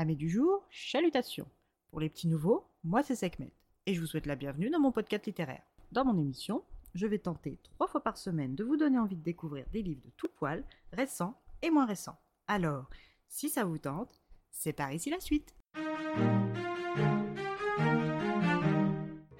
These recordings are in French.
Amis du jour, chalutations. Pour les petits nouveaux, moi c'est Sekhmet et je vous souhaite la bienvenue dans mon podcast littéraire. Dans mon émission, je vais tenter trois fois par semaine de vous donner envie de découvrir des livres de tout poil, récents et moins récents. Alors, si ça vous tente, c'est par ici la suite.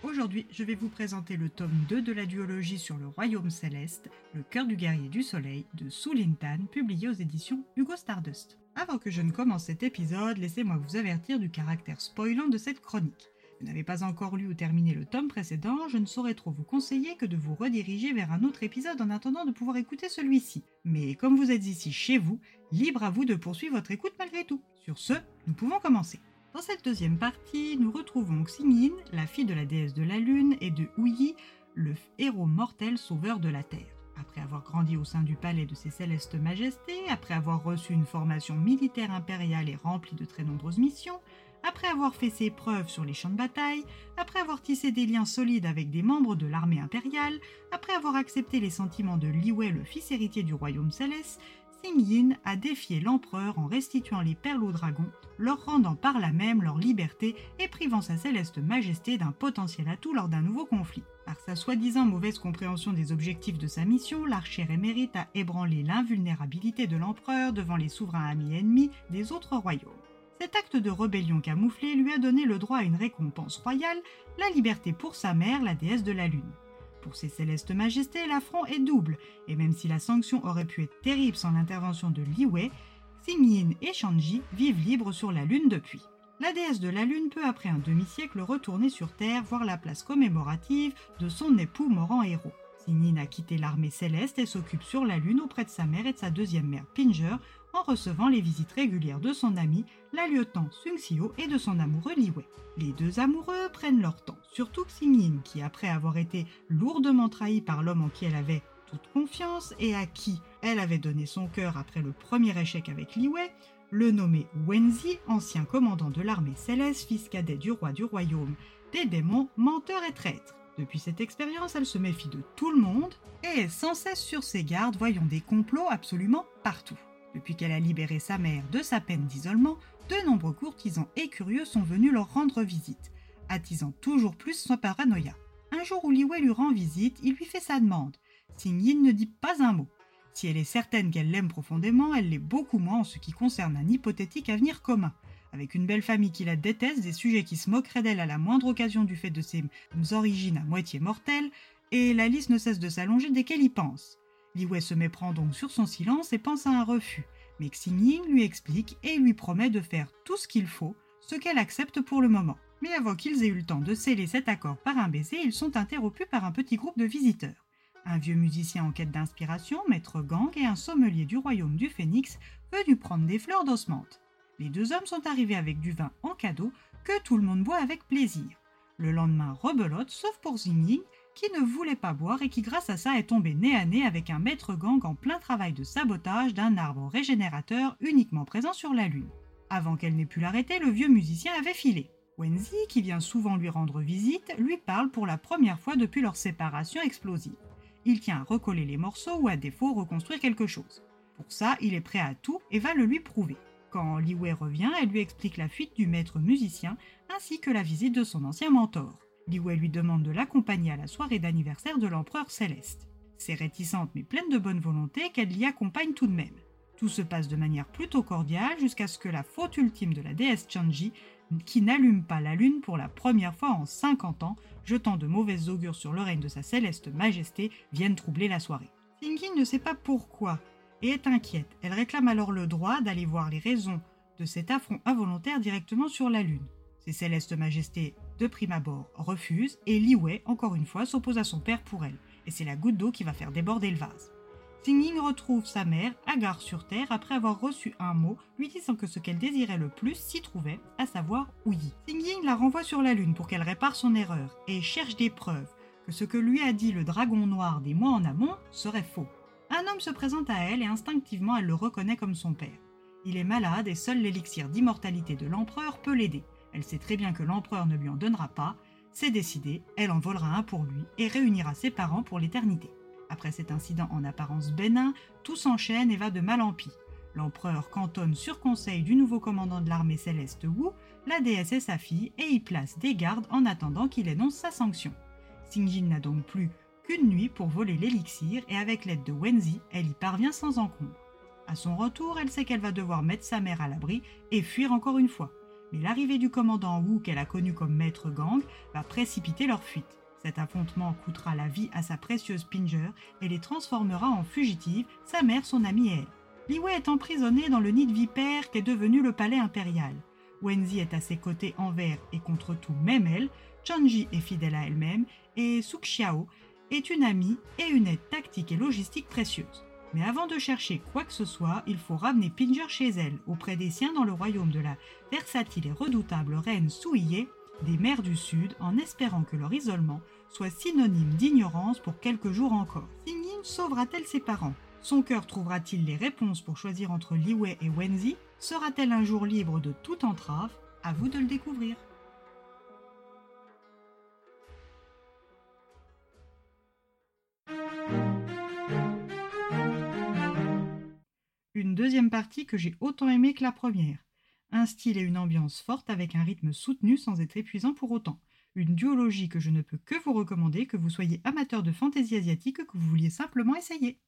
Aujourd'hui, je vais vous présenter le tome 2 de la duologie sur le royaume céleste, Le cœur du guerrier du soleil de Soulintan, publié aux éditions Hugo Stardust. Avant que je ne commence cet épisode, laissez-moi vous avertir du caractère spoilant de cette chronique. Vous n'avez pas encore lu ou terminé le tome précédent, je ne saurais trop vous conseiller que de vous rediriger vers un autre épisode en attendant de pouvoir écouter celui-ci. Mais comme vous êtes ici chez vous, libre à vous de poursuivre votre écoute malgré tout. Sur ce, nous pouvons commencer. Dans cette deuxième partie, nous retrouvons Xingyin, la fille de la déesse de la lune, et de Huyi, le héros mortel sauveur de la Terre. Après avoir grandi au sein du palais de ses célestes majestés, après avoir reçu une formation militaire impériale et remplie de très nombreuses missions, après avoir fait ses preuves sur les champs de bataille, après avoir tissé des liens solides avec des membres de l'armée impériale, après avoir accepté les sentiments de Li Wei, le fils héritier du royaume céleste, Xing a défié l'empereur en restituant les perles aux dragons, leur rendant par là même leur liberté et privant sa céleste majesté d'un potentiel atout lors d'un nouveau conflit. Par sa soi-disant mauvaise compréhension des objectifs de sa mission, l'archer émérite a ébranlé l'invulnérabilité de l'empereur devant les souverains amis et ennemis des autres royaumes. Cet acte de rébellion camouflé lui a donné le droit à une récompense royale, la liberté pour sa mère, la déesse de la lune. Pour ses célestes majestés, l'affront est double, et même si la sanction aurait pu être terrible sans l'intervention de Li Wei, Xingyin et Shanji vivent libres sur la Lune depuis. La déesse de la Lune peut après un demi-siècle retourner sur Terre voir la place commémorative de son époux mort en héros. Xingyin a quitté l'armée céleste et s'occupe sur la Lune auprès de sa mère et de sa deuxième mère Pinger en recevant les visites régulières de son ami, la lieutenant Sung Sio et de son amoureux Li Wei. Les deux amoureux prennent leur temps, surtout Xingyin qui, après avoir été lourdement trahi par l'homme en qui elle avait toute confiance et à qui elle avait donné son cœur après le premier échec avec Li Wei, le nommé Wenzi, ancien commandant de l'armée céleste, fils cadet du roi du royaume, des démons, menteur et traître. Depuis cette expérience, elle se méfie de tout le monde et est sans cesse sur ses gardes, voyant des complots absolument partout. Depuis qu'elle a libéré sa mère de sa peine d'isolement, de nombreux courtisans et curieux sont venus leur rendre visite, attisant toujours plus son paranoïa. Un jour où Liwei lui rend visite, il lui fait sa demande. Xing ne dit pas un mot. Si elle est certaine qu'elle l'aime profondément, elle l'est beaucoup moins en ce qui concerne un hypothétique avenir commun. Avec une belle famille qui la déteste, des sujets qui se moqueraient d'elle à la moindre occasion du fait de ses origines à moitié mortelles, et la liste ne cesse de s'allonger dès qu'elle y pense. Li Wei se méprend donc sur son silence et pense à un refus, mais Xing lui explique et lui promet de faire tout ce qu'il faut, ce qu'elle accepte pour le moment. Mais avant qu'ils aient eu le temps de sceller cet accord par un baiser, ils sont interrompus par un petit groupe de visiteurs. Un vieux musicien en quête d'inspiration, maître Gang et un sommelier du royaume du Phénix venus prendre des fleurs d'osmante. Les deux hommes sont arrivés avec du vin en cadeau que tout le monde boit avec plaisir. Le lendemain, rebelote, sauf pour Xing qui ne voulait pas boire et qui grâce à ça est tombé nez à nez avec un maître gang en plein travail de sabotage d'un arbre régénérateur uniquement présent sur la Lune. Avant qu'elle n'ait pu l'arrêter, le vieux musicien avait filé. Wenzi, qui vient souvent lui rendre visite, lui parle pour la première fois depuis leur séparation explosive. Il tient à recoller les morceaux ou à défaut reconstruire quelque chose. Pour ça, il est prêt à tout et va le lui prouver. Quand Li Wei revient, elle lui explique la fuite du maître musicien ainsi que la visite de son ancien mentor. Li Wei lui demande de l'accompagner à la soirée d'anniversaire de l'empereur céleste. C'est réticente mais pleine de bonne volonté qu'elle l'y accompagne tout de même. Tout se passe de manière plutôt cordiale jusqu'à ce que la faute ultime de la déesse Chanji, qui n'allume pas la lune pour la première fois en 50 ans, jetant de mauvaises augures sur le règne de sa céleste majesté, vienne troubler la soirée. Xingyin ne sait pas pourquoi et est inquiète. Elle réclame alors le droit d'aller voir les raisons de cet affront involontaire directement sur la lune. Ses célestes majestés de prime abord, refuse et Li Wei, encore une fois, s'oppose à son père pour elle. Et c'est la goutte d'eau qui va faire déborder le vase. Xing retrouve sa mère, gare sur Terre, après avoir reçu un mot lui disant que ce qu'elle désirait le plus s'y trouvait, à savoir Ouyi. Xing la renvoie sur la Lune pour qu'elle répare son erreur et cherche des preuves que ce que lui a dit le dragon noir des mois en amont serait faux. Un homme se présente à elle et instinctivement elle le reconnaît comme son père. Il est malade et seul l'élixir d'immortalité de l'empereur peut l'aider. Elle sait très bien que l'empereur ne lui en donnera pas. C'est décidé, elle en volera un pour lui et réunira ses parents pour l'éternité. Après cet incident en apparence bénin, tout s'enchaîne et va de mal en pis. L'empereur cantonne sur conseil du nouveau commandant de l'armée céleste Wu la déesse et sa fille et y place des gardes en attendant qu'il énonce sa sanction. Singjin n'a donc plus qu'une nuit pour voler l'élixir et avec l'aide de Wenzi, elle y parvient sans encombre. À son retour, elle sait qu'elle va devoir mettre sa mère à l'abri et fuir encore une fois. Mais l'arrivée du commandant Wu qu'elle a connu comme maître gang va précipiter leur fuite. Cet affrontement coûtera la vie à sa précieuse Pinger et les transformera en fugitives, sa mère, son amie et elle. Li Wei est emprisonnée dans le nid de vipère qu'est devenu le palais impérial. Wenzi est à ses côtés envers et contre tout, même elle. Chanji est fidèle à elle-même et Suk Xiao est une amie et une aide tactique et logistique précieuse. Mais avant de chercher quoi que ce soit, il faut ramener Pinger chez elle, auprès des siens dans le royaume de la versatile et redoutable reine Souillé des mers du Sud, en espérant que leur isolement soit synonyme d'ignorance pour quelques jours encore. Singin sauvera-t-elle ses parents? Son cœur trouvera-t-il les réponses pour choisir entre Liwei et Wenzi? Sera-t-elle un jour libre de toute entrave? À vous de le découvrir. Une deuxième partie que j'ai autant aimée que la première. Un style et une ambiance forte avec un rythme soutenu sans être épuisant pour autant. Une duologie que je ne peux que vous recommander, que vous soyez amateur de fantaisie asiatique, que vous vouliez simplement essayer.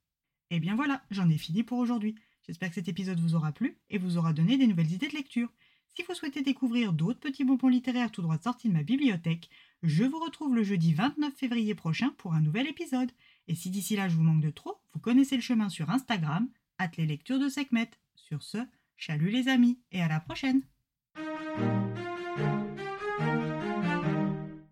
Et eh bien voilà, j'en ai fini pour aujourd'hui. J'espère que cet épisode vous aura plu et vous aura donné des nouvelles idées de lecture. Si vous souhaitez découvrir d'autres petits bonbons littéraires tout droit sortis de ma bibliothèque, je vous retrouve le jeudi 29 février prochain pour un nouvel épisode. Et si d'ici là je vous manque de trop, vous connaissez le chemin sur Instagram, les lectures de Sekhmet. Sur ce, chalut les amis et à la prochaine